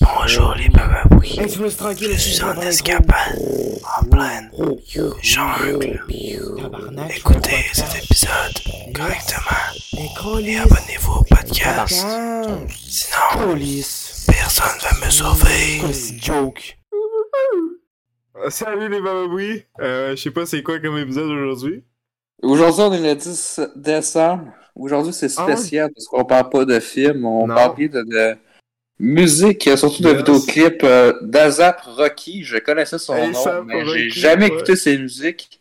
Bonjour les bababouis. Je suis en escapade, en pleine jungle. Écoutez cet épisode correctement et abonnez-vous au podcast. Sinon, personne va me sauver. Joke? Salut les bababouis! Euh, je sais pas c'est quoi comme épisode aujourd'hui. Aujourd'hui, on est le 10 décembre. Aujourd'hui, c'est Ah ouais? spécial parce qu'on parle pas de film, on Non. parle bien de, de musique, surtout de Yes. vidéoclips euh, d'Azap Rocky. Je connaissais son nom, mais j'ai jamais ouais. écouté ses musiques.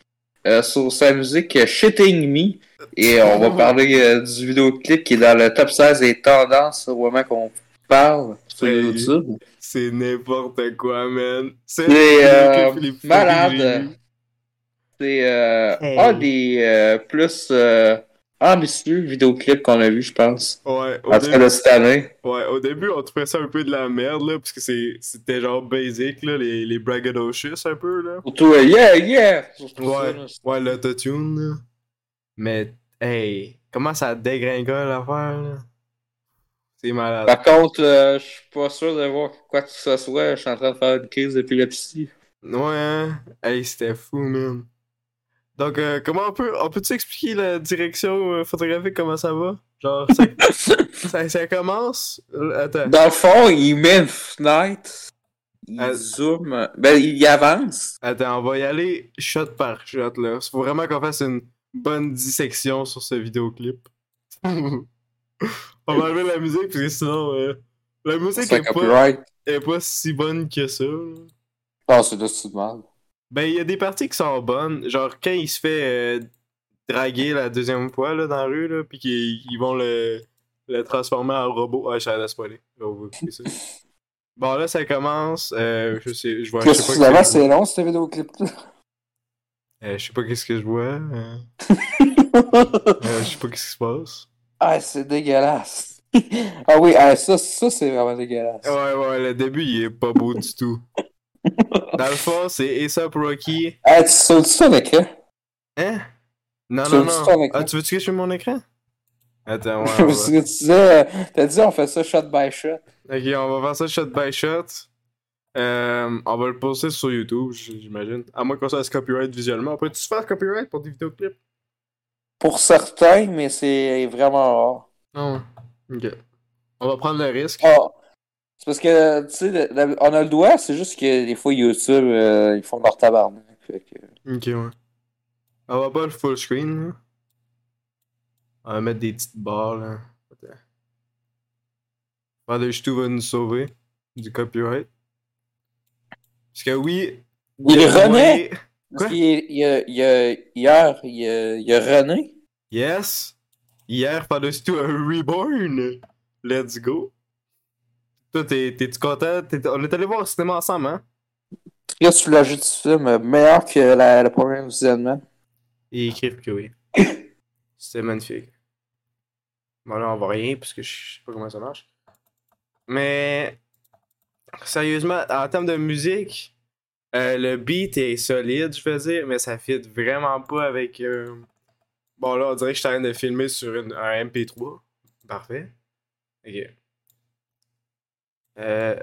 Euh, sur sa musique euh, Shitting Me. Et on va parler euh, du vidéoclip qui est dans le top 16 des tendances au moment qu'on parle sur Hey. YouTube. C'est n'importe quoi, man. C'est euh, plus malade. C'est euh, Hey. un des euh, plus euh, ambitieux vidéoclips qu'on a vu, je pense. Ouais, au, En tout cas, début, cette année. ouais, au début, on trouvait ça un peu de la merde, là, parce que c'est- c'était genre basic, là, les, les braggadocious un peu, là. Surtout, yeah, yeah! Ouais, ouais, l'autotune, là. Mais, hey, comment ça dégringole l'affaire, là? C'est malade. Par contre, euh, je suis pas sûr de voir quoi que ce soit. Je suis en train de faire une crise d'épilepsie. Ouais, hein? Hey, c'était fou, man. Donc, euh, comment on peut... On peut-tu expliquer la direction euh, photographique, comment ça va? Genre, ça, ça, ça commence... euh, Attends. Dans le fond, il met une fenêtre. Il Euh, zoome. Ben, il avance. Attends, on va y aller shot par shot, là. Il faut vraiment qu'on fasse une bonne dissection sur ce vidéoclip. on va enlever la musique, parce que sinon... euh, la musique est pas, est pas si bonne que ça, là. Ah, c'est de tout mal. Ben, il y a des parties qui sont bonnes. Genre, quand il se fait euh, draguer la deuxième fois là, dans la rue, là, puis qu'ils ils vont le, le transformer en robot. Ah, je savais spoiler. Ça. Bon, là, ça commence. Euh, je sais, je vois. Je sais pas c'est long, ce vidéoclip-là? vois. Euh, je sais pas qu'est-ce que je vois. euh, je sais pas qu'est-ce qui se passe. ah, c'est dégueulasse. ah oui, ah, ça, ça c'est vraiment dégueulasse. Ouais, ouais, le début, il est pas beau du tout. Dans le fond, c'est A$AP Rocky. Ah, tu sautes avec hein? Hein? Non, Tu non, non. ton? Ah, tu veux-tu que je mon écran? Attends, ouais. on Parce va- que tu disais, euh, t'as dit, on fait ça shot by shot. Ok, on va faire ça shot by shot. Euh, on va le poster sur YouTube, j'imagine. À moins qu'on fasse copyright visuellement. Peux-tu faire copyright pour des vidéoclips? Pour certains, mais c'est vraiment rare. Non. Ok. On va prendre le risque. Ah, c'est parce que, tu sais, on a le doigt, c'est juste que des fois, YouTube, euh, ils font leur tabarnak. Fait que... Ok, ouais. On va pas le full screen, là. On va mettre des petites barres, là. Stu va nous sauver du copyright. Parce que oui. Il renaît! Parce qu'il y a- il y hier, il y a, il y a René. Yes! Hier, Father Stu a reborn! Let's go! Toi, t'es- t'es-tu content? T'es- on est allé voir au cinéma ensemble, hein? Là, tu l'as du film, meilleur que la, le premier visionnement. Et écrire que oui. C'était magnifique. Bon, là, on voit rien parce que je sais pas comment ça marche. Mais, sérieusement, en termes de musique, euh, le beat est solide, je veux dire, mais ça fit vraiment pas avec. euh, Bon, là, on dirait que je suis en train de filmer sur une- un MP3. Parfait. Ok. Euh.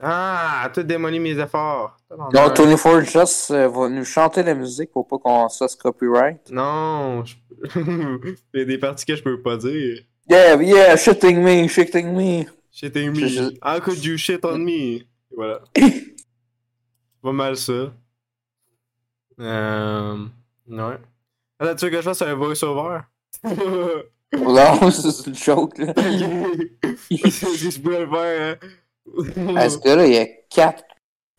Ah, tout démoli mes efforts. Donc, 24 Just euh, va nous chanter la musique pour pas qu'on se fasse copyright. Non, je... il y a des parties que je peux pas dire. Yeah, yeah, shitting me, shitting me. Shitting me. How could you shit on me? Voilà. Pas mal ça. Euh... Ouais. Attends, tu veux que je fasse un voice-over? Non, c'est une joke, là. je pouvais le faire, hein. À ce gars-là, il y a 4,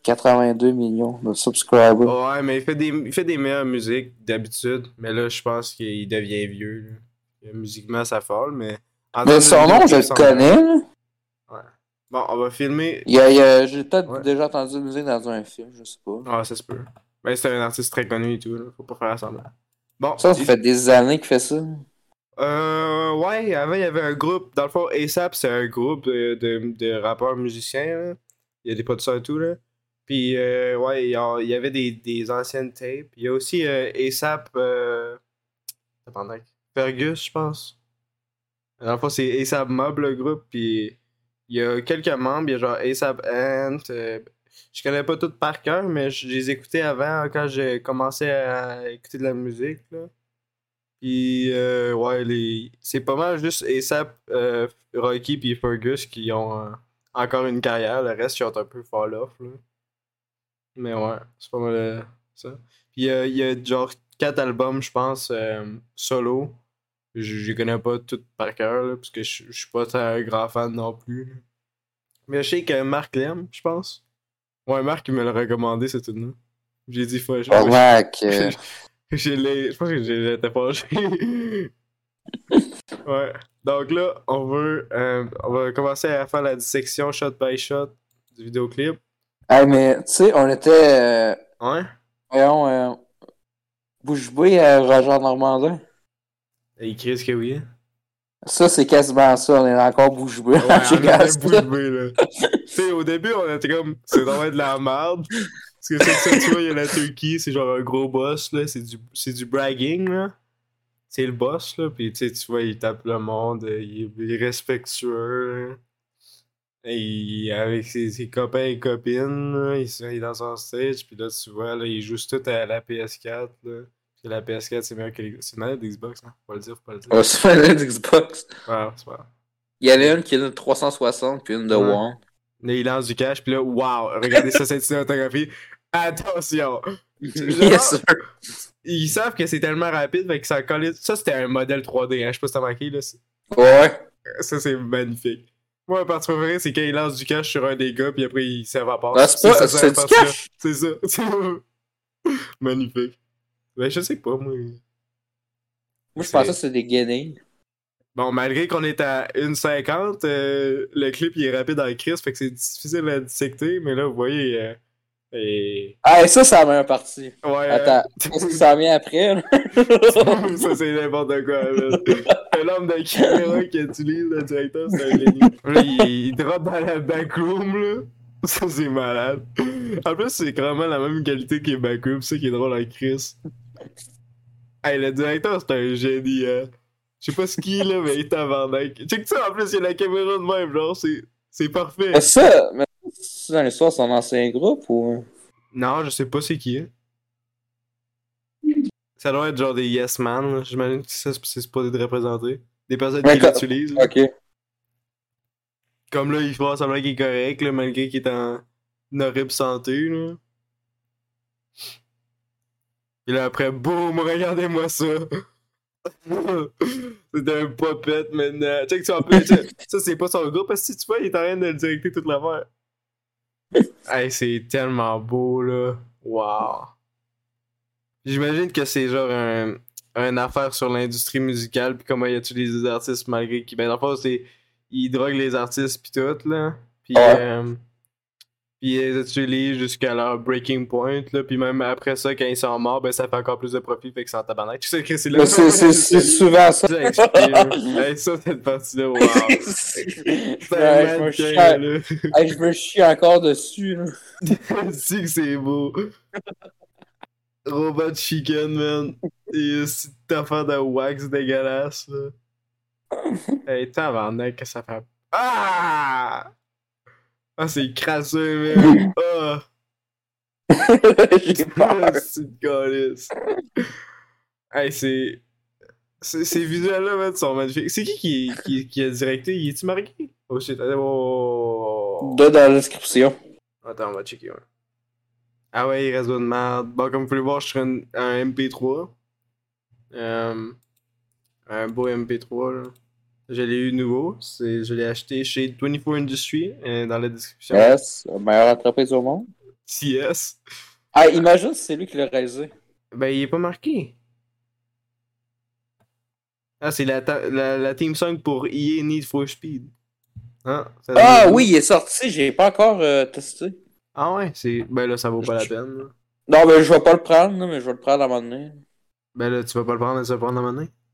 82 millions de subscribers. Ouais, mais il fait des, il fait des meilleures musiques d'habitude. Mais là, je pense qu'il devient vieux. là. Musiquement, ça folle, mais. en Mais son nom, je le connais, là. Bon, on va filmer. Il y a, il y a- J'ai peut-être Ouais. déjà entendu la musique dans un film, je sais pas. Ah, ça se peut. Ben, c'est un artiste très connu et tout, là. Faut pas faire semblant. Bon. Ça, ça fait des années qu'il fait ça. Euh, ouais, avant, il y avait un groupe. Dans le fond, ASAP, c'est un groupe de, de, rappeurs musiciens. Il y a des producteurs et tout, là. Puis, euh, ouais, il y, a- y avait des, des anciennes tapes. Il y a aussi euh, ASAP. Euh... Fergus, je pense. Dans le fond, c'est ASAP Mob, le groupe. Puis, Il y a quelques membres, il y a genre ASAP Ant. euh, je connais pas toutes par cœur, mais je les écoutais avant quand j'ai commencé à écouter de la musique. Là. Puis, euh, ouais, les... c'est pas mal juste ASAP, euh, Rocky puis Fergus qui ont euh, encore une carrière. Le reste, ils ont un peu fall off. Là. Mais ouais, c'est pas mal ça. Puis, il y a genre quatre albums, je pense, solo. Je les connais pas toutes par cœur, là, parce que je suis pas un grand fan non plus. là. Mais je sais que Marc l'aime, je pense. Ouais, Marc, il me l'a recommandé, cette tune J'ai dit, faut. Cormac, euh, je pense que j'ai- j'étais fâché. ouais. Donc là, on veut. euh, on va commencer à faire la dissection shot by shot du vidéoclip. hey, mais tu sais, on était. euh, Ouais. voyons, euh, bouche bée à Roger Normandin. Et il crie ce que oui. Ça, c'est quasiment ça, on est encore bouche. Ouais, en on ça. bouche là. tu sais, au début, on était comme, c'est vraiment de la merde. Parce que ça, tu vois, il y a la Turquie, c'est genre un gros boss, là. C'est du, c'est du bragging, là. C'est le boss, là. Puis, tu sais, tu vois, il tape le monde, euh, il est, il est respectueux, là. Et il- avec ses, ses copains et copines, là, il, il est dans son stage, puis là, tu vois, là, il joue tout à la PS4, là. La PS4, c'est meilleur que les... C'est une manette d'Xbox, hein. Faut pas le dire, faut pas le dire. Se fait une Xbox. Ouais, c'est pas grave. Il y en a une qui est une 360 puis une de Ouais. One. Là, il lance du cash, puis là, waouh, regardez ça, cette cinématographie. Attention! yes, sir. Ils savent que c'est tellement rapide, fait que ça colle. Ça, c'était un modèle 3D, hein. Je sais pas si t'as marqué, là. Ouais. Ça, c'est magnifique. Moi, ma partie préférée, c'est quand il lance du cash sur un des gars, puis après, il s'évapore. Ah, c'est pas- ça, c'est du cash? C'est ça. magnifique. Ben, je sais pas, moi. Moi, je pensais que c'était des guenilles. Bon, malgré qu'on est à 1,50, euh, le clip, il est rapide en crise, fait que c'est difficile à dissecter, mais là, vous voyez. euh, et... Ah, ça, c'est la meilleure partie. Ouais. Attends, qu'est-ce qui s'en vient après, là? ça, c'est n'importe quoi. C'est l'homme de caméra qui utilise le directeur, c'est un génie. Là, il, il drop dans la backroom, là. Ça, c'est malade. En plus, c'est vraiment la même qualité que les backrooms, c'est ça qui est drôle avec Chris. Hey, le directeur, c'est un génie, hein. Je sais pas ce qu'il est, là, mais il est tabarnak. Check ça, en plus, il y a la caméra de même, genre, c'est, c'est parfait. Mais ça, mais c'est dans l'histoire, c'est un ancien groupe ou? Non, je sais pas c'est qui. hein. Ça doit être genre des yes man, j'imagine que ça, c'est supposé de représenter. Des personnes qui l'utilisent. là. Ok. Comme là, il faut semblant qu'il est correct, là, malgré qu'il est en une horrible santé. Là. Et là, après, boum, regardez-moi ça. c'est un puppet maintenant. Check ça, en ça, ça, c'est pas son groupe, parce que si tu vois, il est en train de le directer toute l'affaire. Hey, c'est tellement beau, là. Wow. J'imagine que c'est genre un, un affaire sur l'industrie musicale, puis comment il utilise les artistes malgré qu'il. Ben, dans le fond, c'est. Il drogue les artistes, puis tout, là. Puis. Ouais. euh, puis ils les utilisent jusqu'à leur breaking point, là. Puis même après ça, quand ils sont morts, ben ça fait encore plus de profit, fait que c'est en tabarnak. Tu sais que c'est là. C'est- souvent ça. Hey, ça, cette partie-là, wow. Ouais, je, me chie, là. hey, je me chie encore dessus. Que c'est beau. Robot Chicken, man. Et c'est une affaire de wax dégueulasse, là. Hey, tabarnak, que ça fait. Ah! Ah, c'est crasseux, man. Ah! J'ai peur. c'est une. Hey, c'est. c'est- Ces visuels-là, man, sont magnifiques. C'est qui qui, qui qui a directé? Il est-tu marqué? Oh shit, allez, oh. Deux dans la description. Attends, on va checker, ouais. Ah ouais, il reste de merde. Bon, comme vous pouvez le voir, je suis un, un MP3. Euh, un beau MP3, là. Je l'ai eu nouveau. C'est, je l'ai acheté chez 24 Industry, euh, dans la description. Yes, meilleure entreprise au monde. CS. Ah, imagine si c'est lui qui l'a réalisé. Ben, il est pas marqué. Ah, c'est la, la, la team song pour EA Need for Speed. Ah, Ah oui, il est sorti, j'ai pas encore euh, testé. Ah ouais, c'est. Ben là, ça vaut pas la peine. là. Non, mais je vais pas le prendre, mais je vais le prendre à un moment donné. Ben là, tu vas pas le prendre, tu vas le prendre à main. Non, Prends-le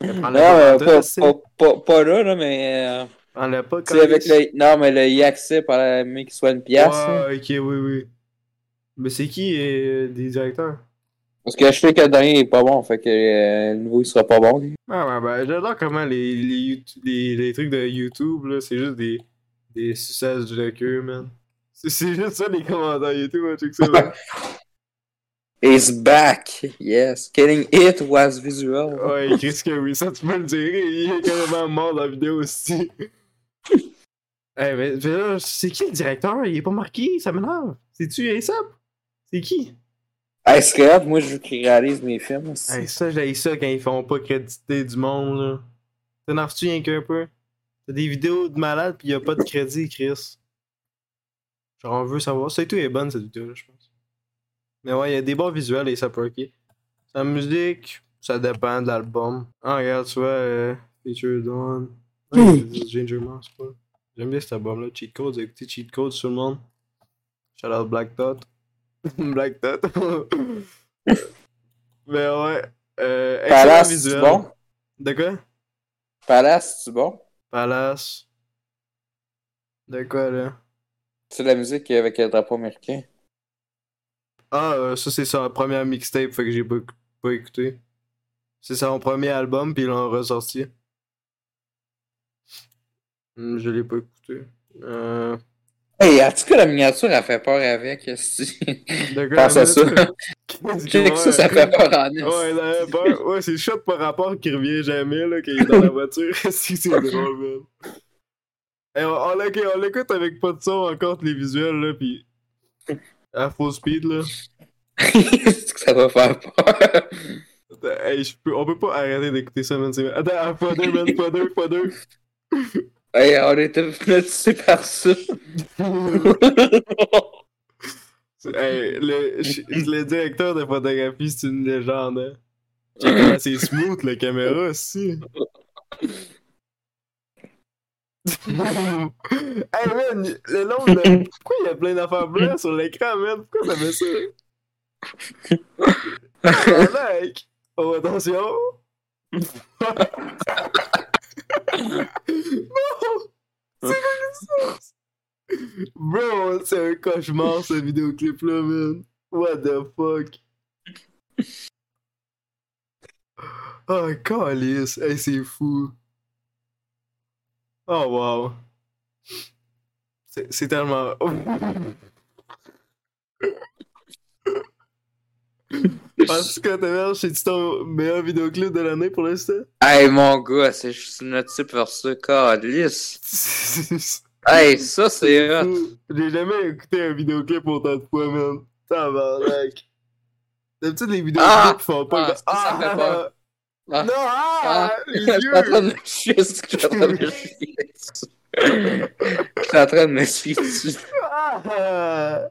pas, pas, c'est- pas, pas, pas là, là, mais. Euh, Prends-le pas, tu sais, avec le. Non, mais le e-accès par la mais qu'il soit une pièce. Ouais, ok, oui, oui. Mais c'est qui euh, des directeurs? Parce que je sais que le dernier est pas bon, fait que euh, le nouveau il sera pas bon. lui. Ah ouais, ben j'adore comment les, les, YouTube- les, les trucs de YouTube, là, c'est juste des, Des suçages de queue, man. C'est- juste ça les commentaires et tout, moi, check ça. Is back. Yes. Getting it was visual. Ouais, Chris que oui, ça tu peux le dire. Il est carrément mort dans la vidéo aussi. Eh, mais, mais là, c'est qui le directeur? Il est pas marqué, ça m'énerve. C'est-tu ASAP? C'est qui? Hey, hot, moi je veux qu'ils réalisent mes films. aussi. Hey, ça, j'ai ça quand ils font pas créditer du monde, là. T'énerves-tu rien qu'un peu? T'as des vidéos de malades pis y'a pas de crédit, Chris. Genre, on veut savoir. C'est tout est bonne cette vidéo-là, je pense. Mais ouais, y'a des bons visuels et ça peut ok. La musique, ça dépend de l'album. Ah, regarde, tu vois, euh, Feature Dawn. Ouais, Ginger Mouse, quoi. J'aime bien cet album-là. Cheat Codes, vous écoutez Cheat Codes sur le monde. Shout out Black Dot. Black Dot. Mais ouais. Euh, excellent Palace, c'est visuel. bon? De quoi? Palace, c'est bon? Palace. De quoi, là? C'est la musique avec le drapeau américain. Ah, euh, ça, c'est son premier mixtape, fait que j'ai pas, pas écouté. C'est son premier album, puis ils l'ont ressorti. Hmm, je l'ai pas écouté. Euh... Hey, en tout cas, la miniature, elle fait peur avec. Pense à ça. Check ça, ça fait peur en. Ouais, avait peur. Ouais, c'est shot par rapport qui revient jamais, là, il est dans la voiture. si, c'est drôle, man. Hey, on, on l'écoute avec pas de son encore, les visuels, là, pis. À full speed, là. Que ça va faire peur? Attends, Hey, je peux, on peut pas arrêter d'écouter ça, man. Attends, à fois deux, man, fois deux, fois deux. Hey, on était hypnotisés par ça. Hey, le, le directeur de photographie, c'est une légende, hein. C'est smooth, la caméra aussi. hey man, le long de... Pourquoi il y a plein d'affaires blanches sur l'écran, man? Pourquoi ça fait ça? Tabarnak! Oh, attention! non! C'est quoi ça? Bro, c'est un cauchemar ce vidéoclip-là, man. What the fuck? Oh, calice. Hey, c'est fou. Oh, wow. C'est tellement... Parce que t'as c'est ton meilleur vidéoclip de l'année pour l'instant? Hey, mon gars, c'est juste une type vers ça, calice. Hey, ça, c'est hot. J'ai jamais écouté un vidéoclip autant de fois, man. Tabarnak. D'habitude, les vidéoclips Ah! font pas... Ah, ça, ça fait peur. Ah. Non, ah! Ah. Les Je suis en train yeux! de me chier, c'est que je suis en train de me chier dessus. Je suis en train de me chier dessus. Ah!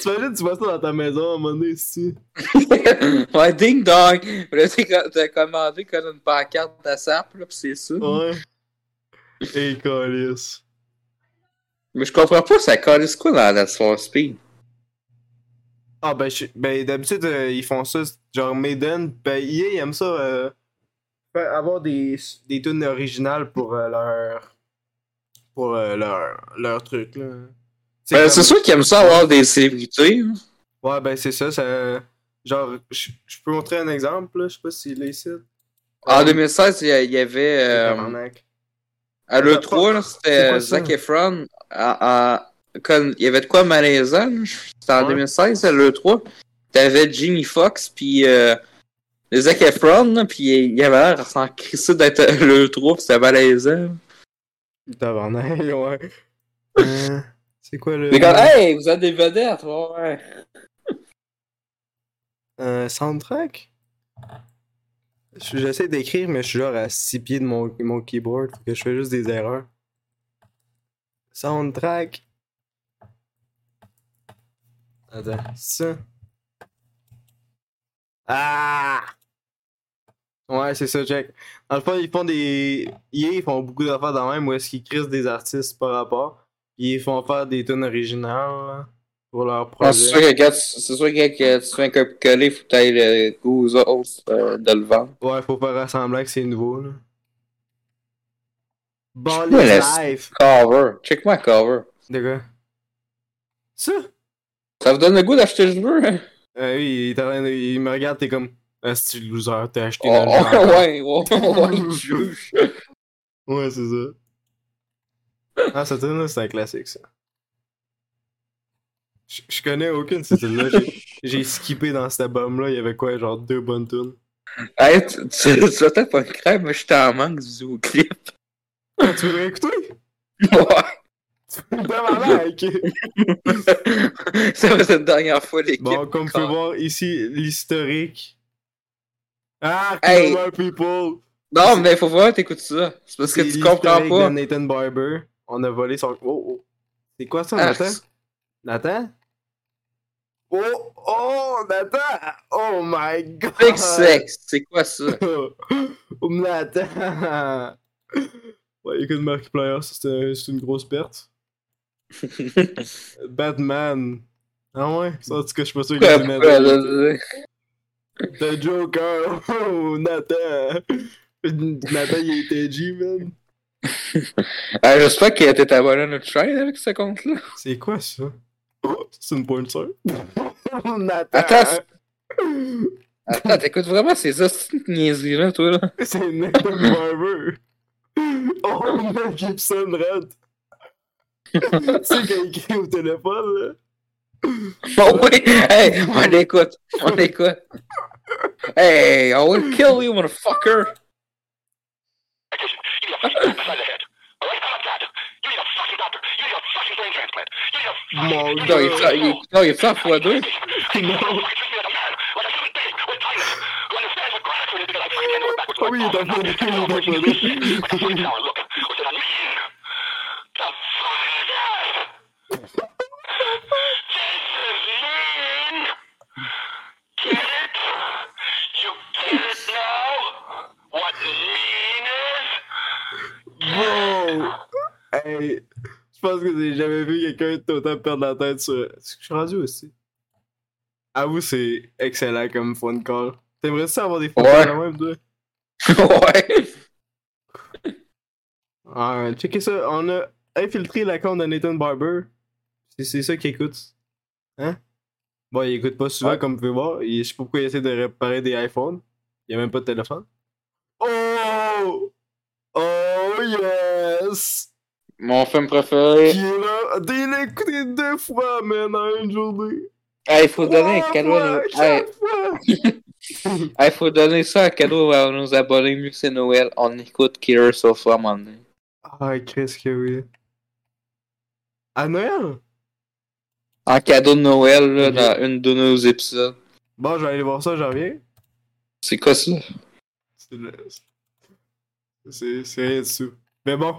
T'imagines, tu vois ça dans ta maison à un moment donné, ici. ouais, ding dong. Là, t'as commandé comme une pancarte de sap, là, pis c'est ça. Ouais. Et calice. Mais je comprends pas, ça calisse quoi dans la Soul Speed? Ah, ben, je- ben d'habitude, euh, ils font ça, genre Maiden, ben, EA, ils aiment ça, euh, avoir des, des tunes originales pour euh, leur. pour euh, leur, leur truc, là. C'est Ben, comme- c'est sûr qu'ils aiment ça avoir des célébrités. hein. Ouais, ben, c'est ça, ça. Genre, je je peux montrer un exemple, là, je sais pas s'il est ici. En 2016, il y a- il y avait. euh, à l'E3, là, C'est c'était euh? Zac Efron. à- à- il y avait de quoi malaisant. C'était en Ouais. 2016, à l'E3. T'avais Jimmy Fox, puis euh, Zac Efron, puis il avait l'air s'en crisser d'être à l'E3, pis c'était malaisant. Tabarnak, ouais. Euh, c'est quoi le. Mais comme, hey, vous êtes des vedettes, ouais. Euh, soundtrack? Je- J'essaie d'écrire, mais je suis genre à 6 pieds de mon, mon keyboard, que je fais juste des erreurs. Soundtrack. Attends, ça. Ah! Ouais, c'est ça, check. Dans le fond, ils font des. EA, ils font beaucoup d'affaires dans même où est-ce qu'ils crissent des artistes par rapport. Puis ils font faire des tunes originales pour leur Ah, c'est sûr projet. que quand tu, c'est sûr que tu fais un copier-coller, faut que t'ailles le goût aux autres euh, de le vendre. Ouais, faut faire semblant que c'est nouveau, là. La- life. Cover. Check-moi cover. De quoi? Ça? Ça vous donne le goût d'acheter le jeu, hein? Euh, oui, il me regarde, t'es comme. Ah, c'est loser, t'as acheté Oh, notre oh, ouais, ouais, ouais, il juge. Ouais, c'est ça. Ah, cette tune là c'est un classique, ça. Je je connais aucune de ces tunes là J'ai- skippé dans cet album-là. Il y avait quoi, genre deux bonnes tunes? Hey, tu, tu, tu pas me crème, mais j'étais en manque du vidéoclip. Ah, tu veux réécouter? Ouais. Faisait une dernière fois l'équipe. Bon, comme vous pouvez voir ici, l'historique. Ah, Hey. People! Non, mais faut voir, t'écoutes ça. C'est parce que tu comprends pas. de Nathan Barber. On a volé son. Oh, oh. C'est quoi ça, Ah, Nathan? Nathan? Oh, oh, Nathan! Oh my god! Big sex, c'est quoi ça? oh, Nathan! Ouais, écoute, Markiplier, ça, c'était c'est une grosse perte. Batman. Ah ouais? Ça, en tout cas, je suis pas sûr que c'est Nathan. The Joker! Oh, Nathan! Nathan, il était edgy, man. Ah, J'espère que t'es abonné à notre chaîne avec ce compte-là. C'est quoi ça? Oh, c'est une pointe sœur? Nathan! Attends, Attends, t'écoutes vraiment ces hosties de niaiseries-là, toi, là? C'est Nathan Barber! Oh, Mel Gibson Red! tu sais quand il écrit au téléphone, là? Owen, hey, on écoute, on écoute. Hey, I would kill you, motherfucker. You need a fucking You need a fucking doctor. You need a fucking brain transplant. You. No, no, you're You, no, you tough, dude. No. You fucking me a man, with what you? Je pense que j'ai jamais vu quelqu'un autant perdre la tête sur. Est-ce que je suis rendu aussi? Avoue, c'est excellent comme phone call. T'aimerais ça avoir des phone Ouais. calls quand même, toi? ouais. Ah, checkez ça, on a infiltré la compte de Nathan Barber. C'est- C'est ça qu'il écoute. Hein? Bon, il écoute pas souvent, Ouais. comme vous pouvez voir. Il- je sais pas pourquoi il essaie de réparer des iPhones. Il y a même pas de téléphone. Oh! Oh yes! Mon film préféré. Qui est là? Deux fois, man, en une journée. Hey, faut donner un cadeau à fois, nos... Hey, hey, faut donner ça un cadeau à nos abonnés vu que c'est Noël. On écoute Killer Sofa, mon donné. Ah, qu'est-ce que oui. À Noël? En cadeau de Noël, là, Ok. dans une de nos épisodes. Bon, je vais aller voir ça, j'en reviens. C'est quoi ça? C'est le- C'est c'est rien dessous. Mais bon,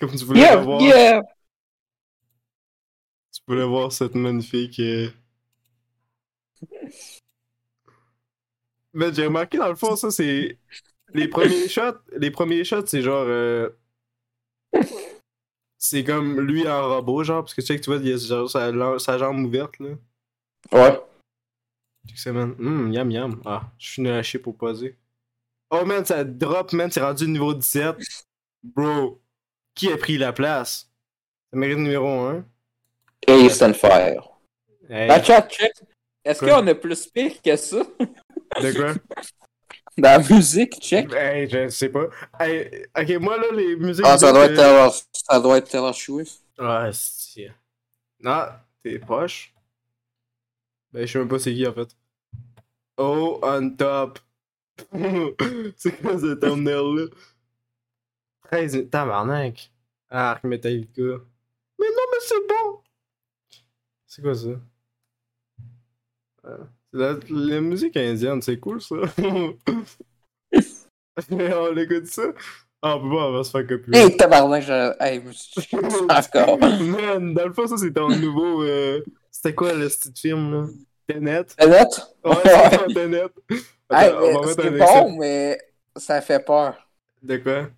comme tu voulais Yeah, voir, yeah! tu voulais voir cette magnifique. euh, Mais j'ai remarqué dans le fond, ça c'est. Les premiers shots, les premiers shots, c'est genre. euh, C'est comme lui en robot, genre, parce que tu sais que tu vois, il a genre sa, jambe ouverte, là. Ouais. Check ça, man. Hum, yam yam. Ah, je suis chier pour poser. Oh man, ça drop, man, c'est rendu niveau 17. Bro, qui a pris la place? Ça mérite numéro 1. Ace and Fire. Hey, La chat check. Est-ce qu'on a plus pire que ça? de quoi? Dans la musique, check. Hey, je sais pas. Hey, ok, moi là, les musiques. Ah, ça doit être Taylor, ça doit être Taylor Swift. Ah, c'est. Non, t'es proche. Ben, je sais même pas c'est qui en fait. Oh, on top. c'est quoi ce thumbnail là? 13. Tabarnak. Arc Metallica. Mais non, mais c'est bon! C'est quoi ça? Ah, c'est la, la musique indienne, c'est cool ça. Mais on écoute ça? Ah, on peut pas, on va se faire copier. Hey, tabarnak, je... Hey, je me suis- Encore. Man, dans le fond, ça c'est ton nouveau. euh, C'était quoi le petit film là? Tenet? Honnête? Ouais, c'est Tenet. Hey, Attends, on va mais mettre c'est un extrait. bon, mais ça fait peur. De quoi?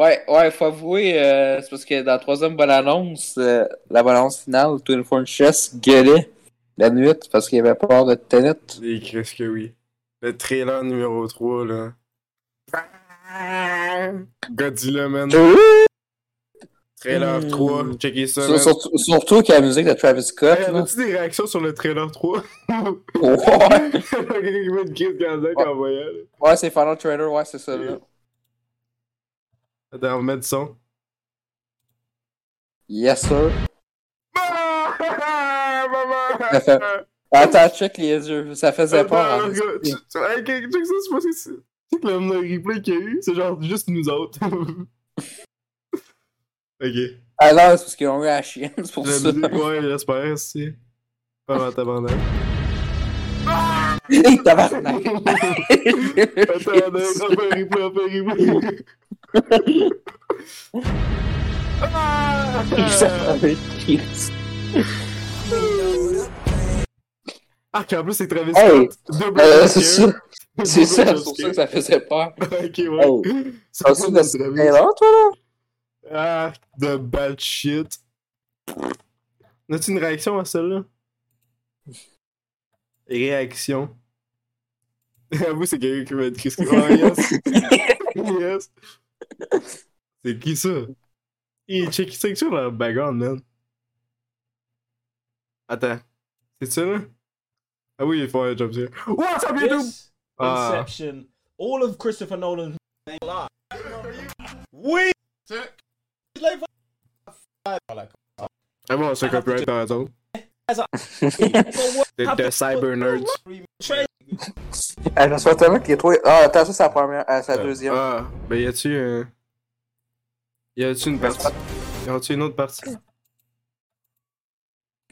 Ouais, ouais, faut avouer, euh, c'est parce que dans la troisième bonne annonce, euh, la balance finale, Twin Form Chess gueulait la nuit parce qu'il avait peur de Tenet. Et qu'est-ce que oui. Le trailer numéro 3 là. Godzilla man. Trailer Mm. 3, checkez ça. Sur- surtout, surtout avec la musique de Travis Scott. Hey, là. As-tu des réactions sur le trailer 3? Ouais, ouais c'est Final Trailer, ouais, c'est ça. Là. Attends, on mettre du son. Yes, sir. Ah, Attends, check les yeux. Ça faisait peur. Hey, check ça, c'est sais que le replay qu'il y a eu, c'est genre juste nous autres. ok. Non, c'est parce qu'ils ont eu la chienne, c'est pour ça. ouais, j'espère, si. Pas mal tabarnak. Hey, tabarnak. Attends, on fait un replay, on fait un replay. Ah! Ah, qu'en plus, c'est Travis Hey, Scott. Euh, c'est ça. C'est ça, Double c'est pour ça que ça faisait peur. Ok, ouais. Oh. C'est pas de Travis. là toi, là? Ah, de bad shit. As-tu une réaction à celle-là? Réaction. Avoue, c'est quelqu'un qui dit qu'est-ce que. Oh, yes! yes! C'est qui ça? Hey, check ça sur le background, man. Attends. C'est ça, là? Ah oui, il faut un job scare. What's up, YouTube? This Ah. Inception, all of Christopher Nolan's We Ah bon, c'est copyright par exemple. The, the Cyber Nerds. Ah, je me souviens tellement qu'il y a trois. Ah, attends, ça, c'est la première. Ah, c'est la deuxième. Ah, ben y a-tu un. Y a-tu une partie? Y a-tu une autre partie?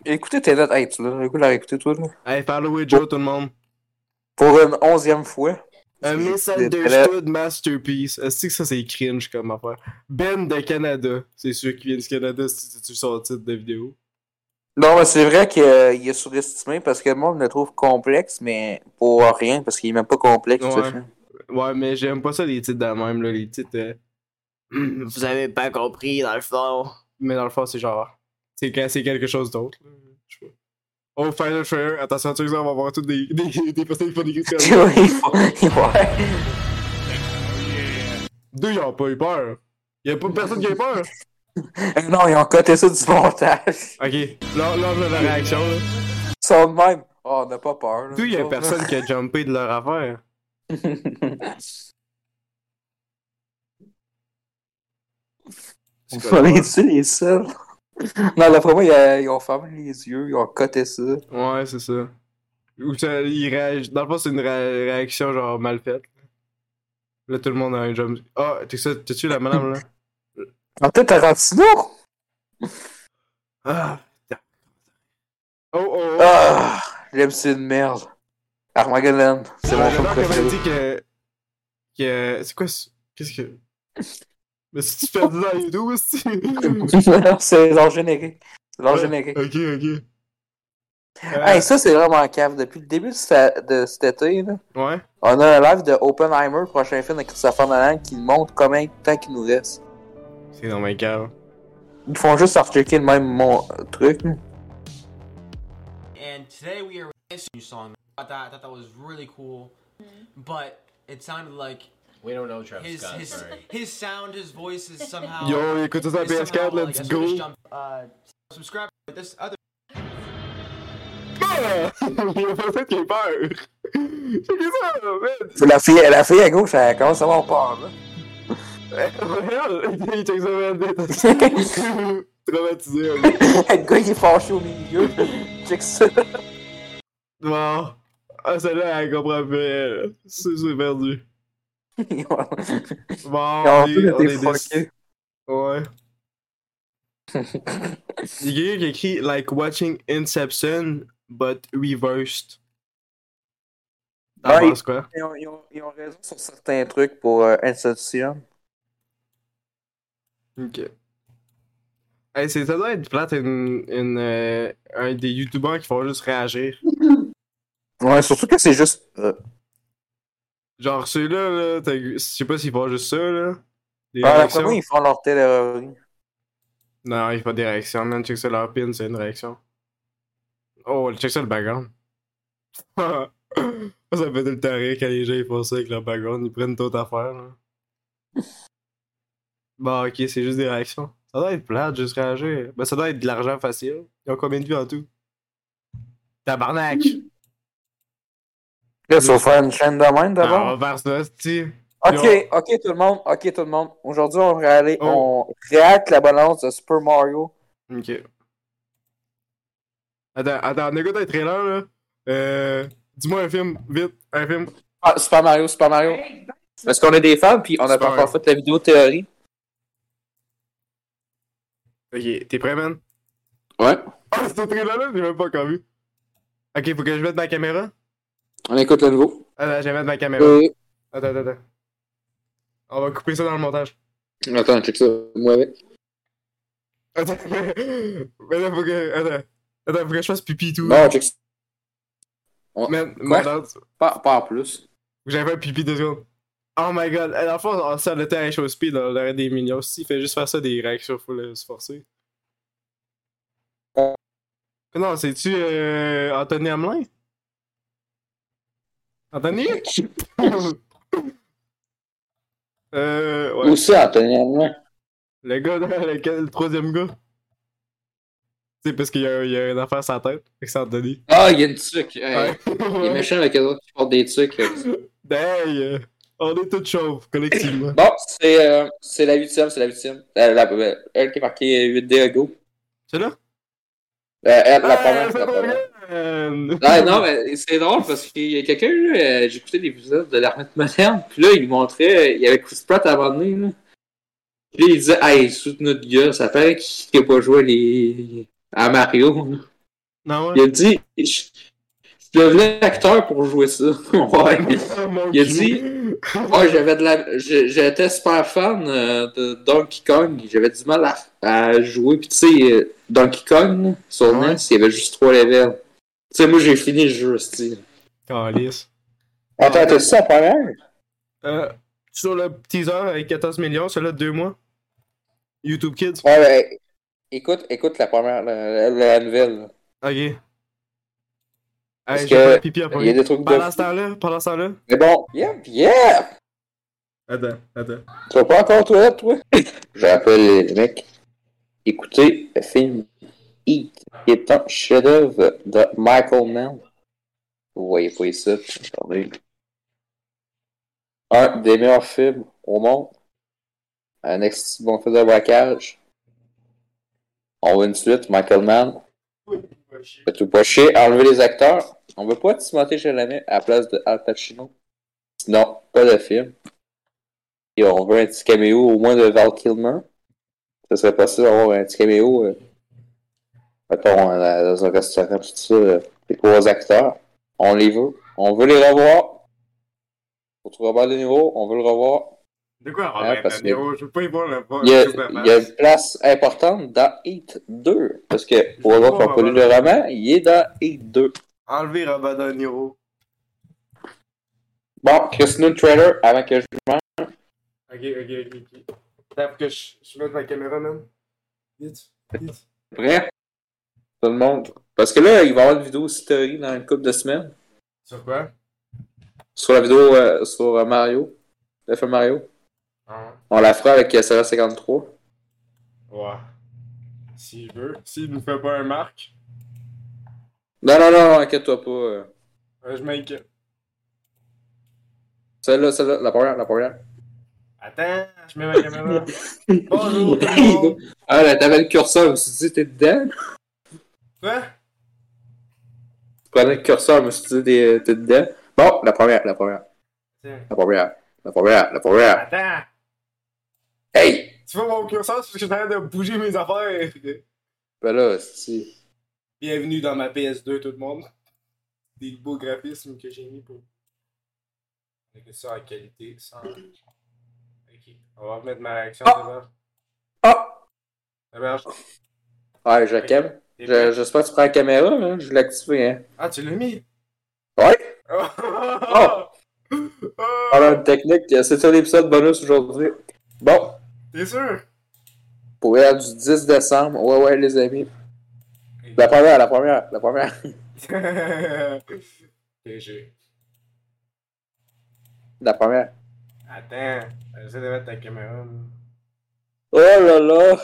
Écoutez tes notes. Hey, tu l'as de la réécouter, toi, là. Hey, follow Joe, tout le monde. Pour une onzième fois. Un misunderstood masterpiece. Est-ce que ça c'est cringe comme affaire? Ben de Canada. C'est sûr qu'il vient du Canada si tu son titre de vidéo. Non, mais c'est vrai qu'il euh, il est surestimé parce que le monde le trouve complexe, mais pour rien, parce qu'il est même pas complexe, Ouais. Ouais, mais j'aime pas ça les titres de même, là. Les titres. euh, Vous avez pas compris dans le fond. Mais dans le fond, c'est genre. C'est quand c'est quelque chose d'autre. Oh, Final Fair, attention, tu sais, on va voir toutes des, des, des personnes qui font des critiques. Il ouais. Deux, ils ont pas eu peur. Y'a pas personne qui a eu peur. Non, ils ont coté ça du montage. Ok, là, là, la réaction, là. De même. Oh, on n'a pas peur. là. Tout, y'a Nous autres, personne qui a jumpé de leur affaire. On est tu les seuls? Non, d'après moi, ils, ils ont fermé les yeux, ils ont coté ça. Ouais, c'est ça. Ou ça, ils réagissent. Dans le fond, c'est une ré- réaction genre mal faite. Là, tout le monde a un jump. Ah, t'es ça, t'as-tu la madame là? En tête, Tarantino? Ah! putain. Oh, oh, oh! Ah, j'aime c'est une merde. Armageddon, c'est mon film préféré. dit que. que. C'est quoi ce. Qu'est-ce que. Mais si tu fais du dans YouTube aussi! c'est leur générique. C'est leur Ouais, générique. Ok, ok. Euh, Hey, ça, c'est vraiment cave. Depuis le début de, cet- de cet été, là, ouais. on a un live de Oppenheimer, le prochain film de Christopher Nolan, qui montre combien de temps qu'il nous reste. C'est dans mes cave. Ils font juste rechecker le même mon, truc. And today we are releasing a new song. I thought that, I thought that was really cool, but it sounded like We don't know Travis his Scott. his sorry. his sound, his voice is somehow. Yo, écoute ça à is somehow, PS4, like, let's go! Jump. Uh, subscribe to this other. Ah! C'est! C'est La fille, la fille à gauche, elle commence à avoir peur. Là. Il check ça, man! Traumatisé, le gars, il est fâché au milieu. Check ça. Bon. Ah, celle-là, elle comprend pas. elle. C'est perdu. Ils Bon, on est, on est des... Ouais. Il y a quelqu'un qui écrit like watching Inception, but reversed. T'en Ouais. penses quoi? Ils ont, ils ont- ils ont raison sur certains trucs pour euh, Inception. Ok. Hey, c'est- ça doit être plate une, une, euh, un des youtubeurs qui font juste réagir. Ouais, surtout que c'est juste. euh, Genre ceux-là, là, t'as- je sais pas s'ils font juste ça, là. Des ah, réactions. après ils font leur télé. Non, il faut des réactions, man. Check ça, leur pin, c'est une réaction. Oh, check ça, le background. ça fait tout le temps rire quand les gens ils font ça avec leur background. Ils prennent d'autres affaires, là. Bon, ok, c'est juste des réactions. Ça doit être plate, juste réagir. Ben, ça doit être de l'argent facile. Ils ont combien de vues en tout? Tabarnak! Là, ça va faire une chaîne de même Ah, d'abord? on va faire ça, c'ti. Ok, ok tout le monde, ok tout le monde. Aujourd'hui, on, réalise, Oh. on réacte la balance de Super Mario Ok. Attends, attends, on écoute un trailer là. Euh. Dis-moi un film, vite, un film. Ah, Super Mario, Super Mario. Parce qu'on est des fans, puis on a Super pas encore fait la vidéo théorie. Ok, t'es prêt, man? Ouais. Ah, ce trailer-là, j'ai même pas encore vu. Ok, faut que je mette ma caméra. On écoute le nouveau. Attends, je vais mettre ma caméra. Euh, Attends, attends, attends. On va couper ça dans le montage. Attends, check ça. Moi avec. Attends, mais là, faut que. Attends. Attends, faut que je fasse pipi et tout. Bon, check ça. On- en plus. que j'aille faire pipi deux secondes. Oh my god. Dans le fond, on le temps à show speed, on aurait des millions. Si, il fait juste faire ça, des réactions, faut le se forcer. Ouais. Non, c'est-tu euh, Anthony Hamelin? Anthony? euh. Ouais. Où ça, Anthony Hamlin? Le gars, lequel, le troisième gars? Sais, parce qu'il y, a- il y a une affaire sur la tête, avec c'est Anthony. Ah, il y a une tuque. Hey, Ouais. Il est méchant avec les autres qui portent des tuques. Euh, on est tous chauves, collectivement. Bon, c'est euh, c'est la huitième, c'est la huitième. Euh, la- euh, elle qui est marquée 8D go. C'est là? Euh, elle, la Ah, première, c'est la première. Ah, non, mais c'est drôle parce qu'il y a quelqu'un, là, euh, j'écoutais des épisodes de l'armée de moderne, puis là, il montrait, euh, il y avait Chris Pratt à un moment donné, là. Puis là, il disait, hey, sous notre gars, ça fait qu'il n'a pas joué les... à Mario. là. Non, Il ouais. a dit, je, je devenais acteur pour jouer ça. ouais. Oh, Il a dit- Ouais, j'avais de la. J'étais super fan euh, de Donkey Kong. J'avais du mal à, à jouer. Puis tu sais, euh, Donkey Kong, sur Ouais. NES, il y avait juste trois levels. Tu sais, moi j'ai fini le jeu, style. Calice. Attends, t'as ça première? Euh, sur le teaser avec 14 millions, celui-là de deux mois. YouTube Kids. Ouais, ouais. Écoute, écoute la première, la, la- la nouvelle. là. Ok. Parce Hey, j'ai que pipi Il y a des trucs de. Pendant ce temps-là, pendant ce temps-là. Mais bon, yeah, yeah! Attends, attends. Tu vas pas encore aux toilettes, toi? J'appelle les mecs. Écoutez le film Heat, qui est un chef-d'œuvre de Michael Mann. Vous voyez pas ici. Attendez. Un des meilleurs films au monde. Un ex bon film de braquage. On veut une suite, Michael Mann. Fait tout pas chier, enlever les acteurs. On veut pas Timothée Chalamet à la place de Al Pacino. Sinon, pas de film. Et on veut un petit caméo au moins de Val Kilmer. Ça serait possible d'avoir un petit caméo. Euh, mettons, euh, dans un restaurant, tout ça. Euh, les trois acteurs. On les veut. On veut les revoir. Pour Robert De Niro, on veut le revoir. De quoi, Robert parce De Niro? Je veux pas y voir le Il y, a, il y a une place importante dans Heat 2. Parce que pour pas lu le roman, il est dans Heat 2. Enlever Robert De Niro. Bon, Christine trailer avant que je mange. Ok, ok, ok, ok. Attends, que je, je mette ma caméra, man. Vite, vite. Prêt? Tout le monde. Parce que là, il va y avoir une vidéo story dans une couple de semaines. Sur quoi? Sur la vidéo euh, sur euh, Mario. Le film Mario. On la fera avec euh, Sarah 53. Ouais. S'il veut. S'il nous fait pas un marque, Non, non, non, inquiète-toi pas. euh. euh, je m'inquiète. Celle-là, celle-là, la première, la première. Attends, je mets ma caméra. Bonjour tout ah, là, t'avais le curseur, je me suis dit, t'es dedans. Quoi? Tu prenais le curseur, je me suis dit, t'es t'es dedans. Bon, la première, la première, Tiens. la première, la première, la première. Attends! Hey! Tu vois mon curseur, parce que je suis en train de bouger mes affaires. Ben là, c'est. Bienvenue dans ma PS2, tout le monde. Des beaux graphismes que j'ai mis pour. Avec ça en qualité, sans. Ok, on va remettre ma réaction Ah! d'abord. Ah! D'abord, Ouais, je? J'espère que tu prends la caméra, hein. je l'ai activé, hein. Ah, tu l'as mis? Ouais! Oh! Voilà une technique, c'est ça l'épisode bonus aujourd'hui. Bon, T'es sûr? pour être du 10 décembre, ouais, ouais, les amis. La première, la première, la première. PG. La première. Attends, j'essaie de mettre ta caméra. Oh là là!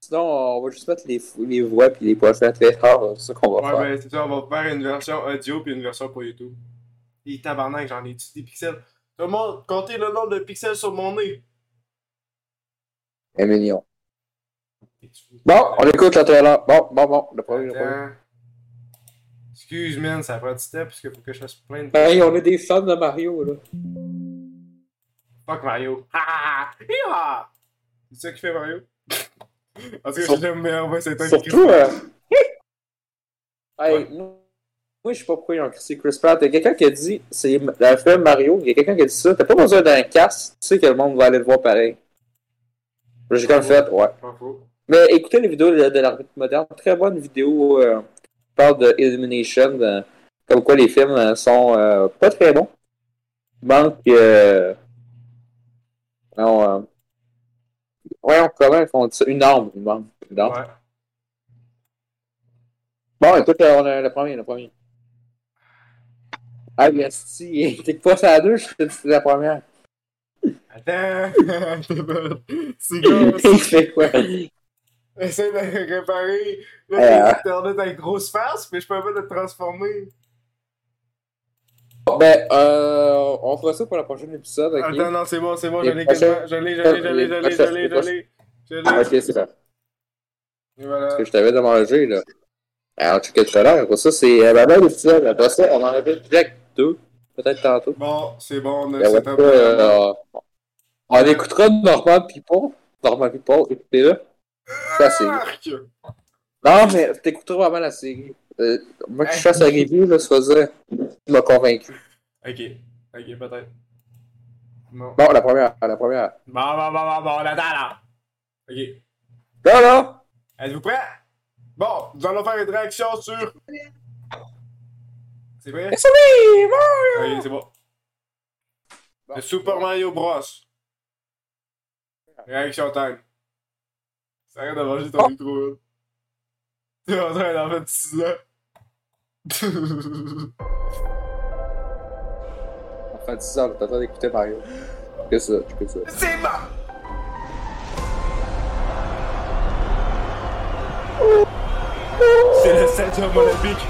Sinon, on va juste mettre les, les voix puis les pochettes très fort, c'est ça qu'on va Ouais, faire. ben c'est ça, on va faire une version audio puis une version pour YouTube. Et tabarnak, j'en ai-tu des pixels? Tout le monde, comptez le nombre de pixels sur mon nez. Un million. Bon, on écoute le trailer. Bon, bon, bon. Le premier, le premier. Excuse, man, ça prend du temps parce qu'il faut que je fasse plein de. Hey, on est des fans de Mario, là. Fuck Mario. Ah! Hi-ha! C'est ça qui fait Mario? En tout cas, Sur- j'aime ouais, c'est un Surtout, euh... hey, moi, moi, je sais pas pourquoi ils ont critiqué Chris Pratt. Il y a quelqu'un qui a dit, c'est le film Mario, il y a quelqu'un qui a dit ça. T'as pas besoin d'un casque, tu sais que le monde va aller le voir pareil. J'ai comme fait, ouais. Mais écoutez les vidéos de, de l'arbitre moderne, très bonne vidéo. Euh, qui parle de Illumination, euh, comme quoi les films euh, sont euh, pas très bons. Manque. Euh, non, euh, voyons comment ils font ça. Une arme, il manque. Une arme. Ouais. Bon, écoute, on a le premier, le premier. Ah, si, t'es pas ça à deux, je te dis que c'est la première. Attends! c'est gros! Il fait quoi? Essaye de réparer. Euh. Là, t'es internet avec grosse face, mais je peux pas te transformer. Ben, euh, on fera ça pour le prochain épisode, ok? Attends, non, c'est bon, c'est bon, je l'ai quasiment. Je l'ai, je l'ai, je l'ai, je l'ai, je l'ai, je l'ai. Ah, ok, c'est ça. Et voilà. Parce que je t'avais demandé, là. Alors, tu tout à l'heure. Après ça, c'est euh, la même épisode. Après ça, on en avait direct deux. Peut-être tantôt. Bon, c'est bon, on a Ben, ouais, euh, on écoutera Normal People. Normal People, écoutez-le. Ça, c'est. Arc! Non, mais t'écouteras vraiment la série. Euh, moi, que je fasse la review, là, ça faisait. Tu m'as convaincu. Ok, ok, peut-être. Bon. Bon, la première. La première. Bon, bon, bon, bon, bon, on attend là. Ok. Non, non! Êtes-vous prêts? Bon, nous allons faire une réaction sur. C'est vrai? C'est! Mario! Ok, c'est bon. Le Super Mario Bros. Réaction time. Ça arrête de manger ton micro. T'es en train d'en faire 6 ans. On fait 10 heures, t'attends d'écouter Mario. Que ça, que ça. C'est bon! C'est le septième olympique.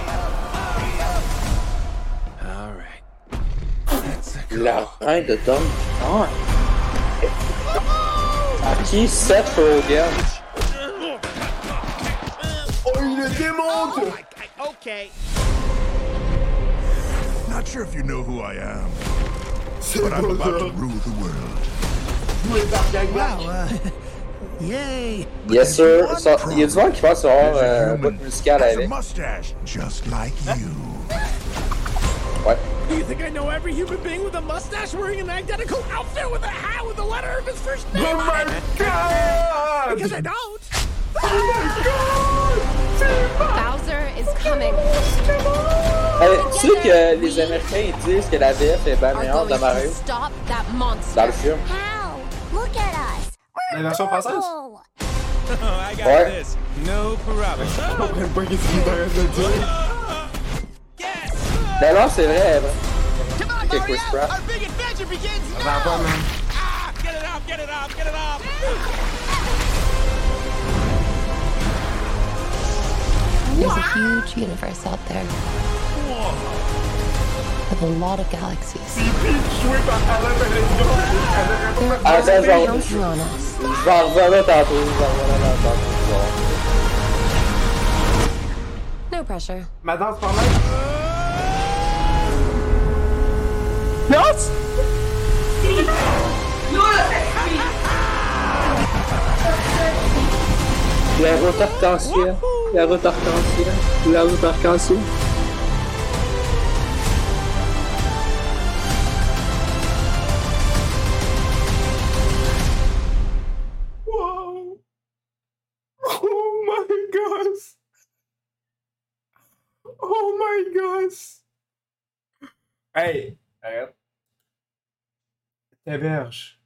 La reine de Tom. Ah! À qui Seth Rogen? Oh, il le démonte! Okay. Not sure if you know who I am, but I'm about to rule the world. Wow. Uh, yay. Yes, sir. Ça, il y a du monde qui pense avoir euh, un bout musical avec. mustache, just like you. Ouais. Think I know every human being with a mustache wearing an identical outfit with a hat with the letter of his first name Oh my god! Because I don't. Oh Bowser is coming. Hey, eh, tu sais que les Américains ils disent que la VF est bien Are meilleure de Mario stop that monster. dans le film. How? Look at us. La version française? Cool. Oh, I got Ouais. this. No problem. Je comprends pas qu'est-ce qu'il est en train de dire. Yes. Mais non, c'est vrai, hein. Come on, Okay, Mario. Chris Pratt. Our big adventure begins Ça va pas, now. man. Ah, get it off, get it off, get it off. There's a huge universe out there. With a lot of galaxies. Joué par Alain Pellegrino. Ah, ça, genre, Counting on us. La route arc-en-ciel. La route arc-en-ciel. La route arc-en-ciel. Wow! Oh my gosh! Oh my gosh! Hey! Arrête. Héberge.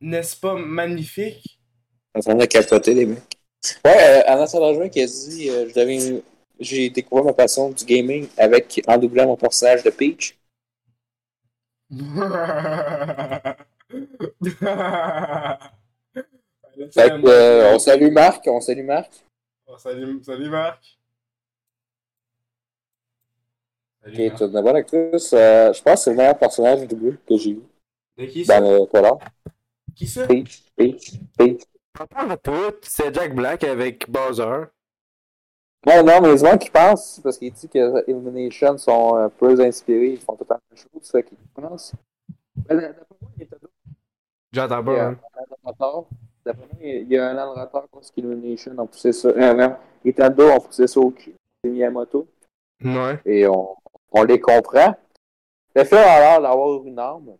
N'est-ce pas magnifique? On s'en a capoté, les mecs. Ouais, euh, Anna Saint-Laurent qui a dit euh, je J'ai découvert ma passion du gaming avec en doublant mon personnage de Peach. Fait que, euh, on salue Marc, on salue Marc. Salut, salut Marc. Salut, Qui est une bonne actrice. Euh, je pense que c'est le meilleur personnage doublé que j'ai vu De qui ça? dans le trailer. Qui ça? Peach, Peach, Peach. À tout, c'est Jack Black avec Bowser. Non, non, mais les gens qui pensent, parce qu'il dit que Illumination sont un peu inspirés, ils font tout le temps la même chose, c'est qu'ils pensent. Mais d'après moi, J'entends il y pas, a man. un an de retard. D'après moi, il y a un an de retard parce qu'Illumination ont poussé ça. Euh, non, Nintendo ont poussé ça au cul. C'est Miyamoto. Ouais. Et on, on les comprend. Le film a l'air d'avoir une arme.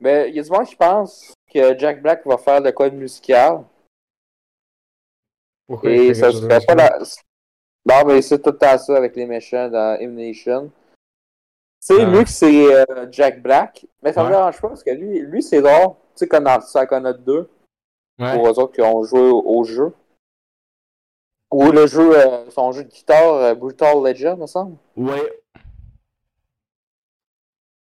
Mais il y a du monde qui pense que Jack Black va faire de quoi de musical. Pourquoi Et fait ça serait de pas la. Non, mais c'est tout le temps ça avec les méchants dans. C'est Ah. mieux que c'est euh, Jack Black. Mais ça me Ouais. dérange pas parce que lui, lui c'est rare. Tu sais, comme dans Psychonaut 2, Ouais. pour eux autres qui ont joué au, au jeu. Ou le jeu, euh, son jeu de guitare, euh, Brutal Legend, me semble. Ouais.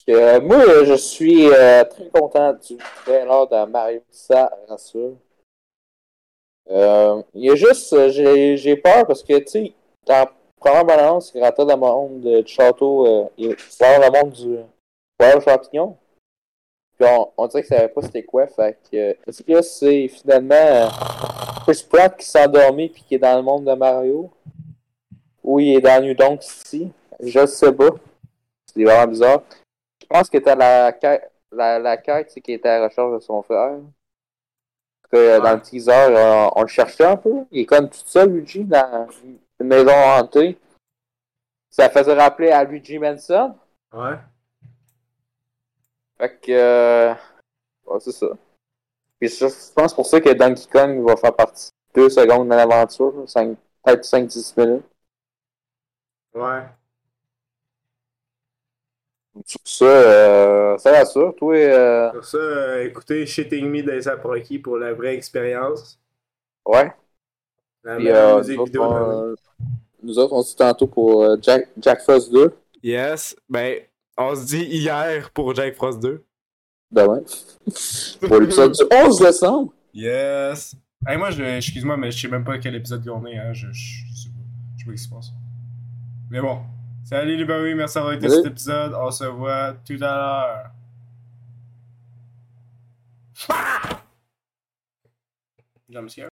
Moi, je suis euh, très content du trailer de Mario, ça rassure. Euh, il y a juste, euh, j'ai peur parce que, tu sais, dans la première balance, il rentrait dans le monde du château, euh, il dans le monde du champignon. Puis on, on dirait ça savait pas c'était quoi, fait que, est-ce que c'est finalement Chris Pratt qui s'est endormi puis qui est dans le monde de Mario? Ou il est dans New Donk City? Je sais pas. C'est vraiment bizarre. Je pense que t'as la la, la quête, c'est qu'il était à la recherche de son frère. Que, euh, Dans le teaser, euh, on le cherchait un peu. Il est comme tout seul, Luigi, dans une maison hantée. Ça faisait rappeler à Luigi Manson. Ouais. Fait que, euh, ouais, c'est ça. Puis je pense pour ça que Donkey Kong va faire partie deux secondes de l'aventure, peut-être 5-10 minutes. Ouais. Sur ça, euh, ça rassure, toi. Euh, Pour ça, euh, écoutez Shitting Me d'A$AP Rocky pour la vraie expérience. ouais. La Puis, euh, musique nous, autres, vidéo de la vie. on, nous autres, on se dit tantôt pour euh, Jack, Jack Frost 2, Yes. Ben, on se dit hier pour Jack Frost 2. demain. pour l'épisode du 11 décembre. Yes. Hey, moi, je, excuse-moi, mais je sais même pas quel épisode on est. Hein. Je, je, je sais pas. Je sais pas ce qui se passe. Mais bon. Salut les barouilles, merci d'avoir été cet épisode. On se voit tout à l'heure. Jump scare.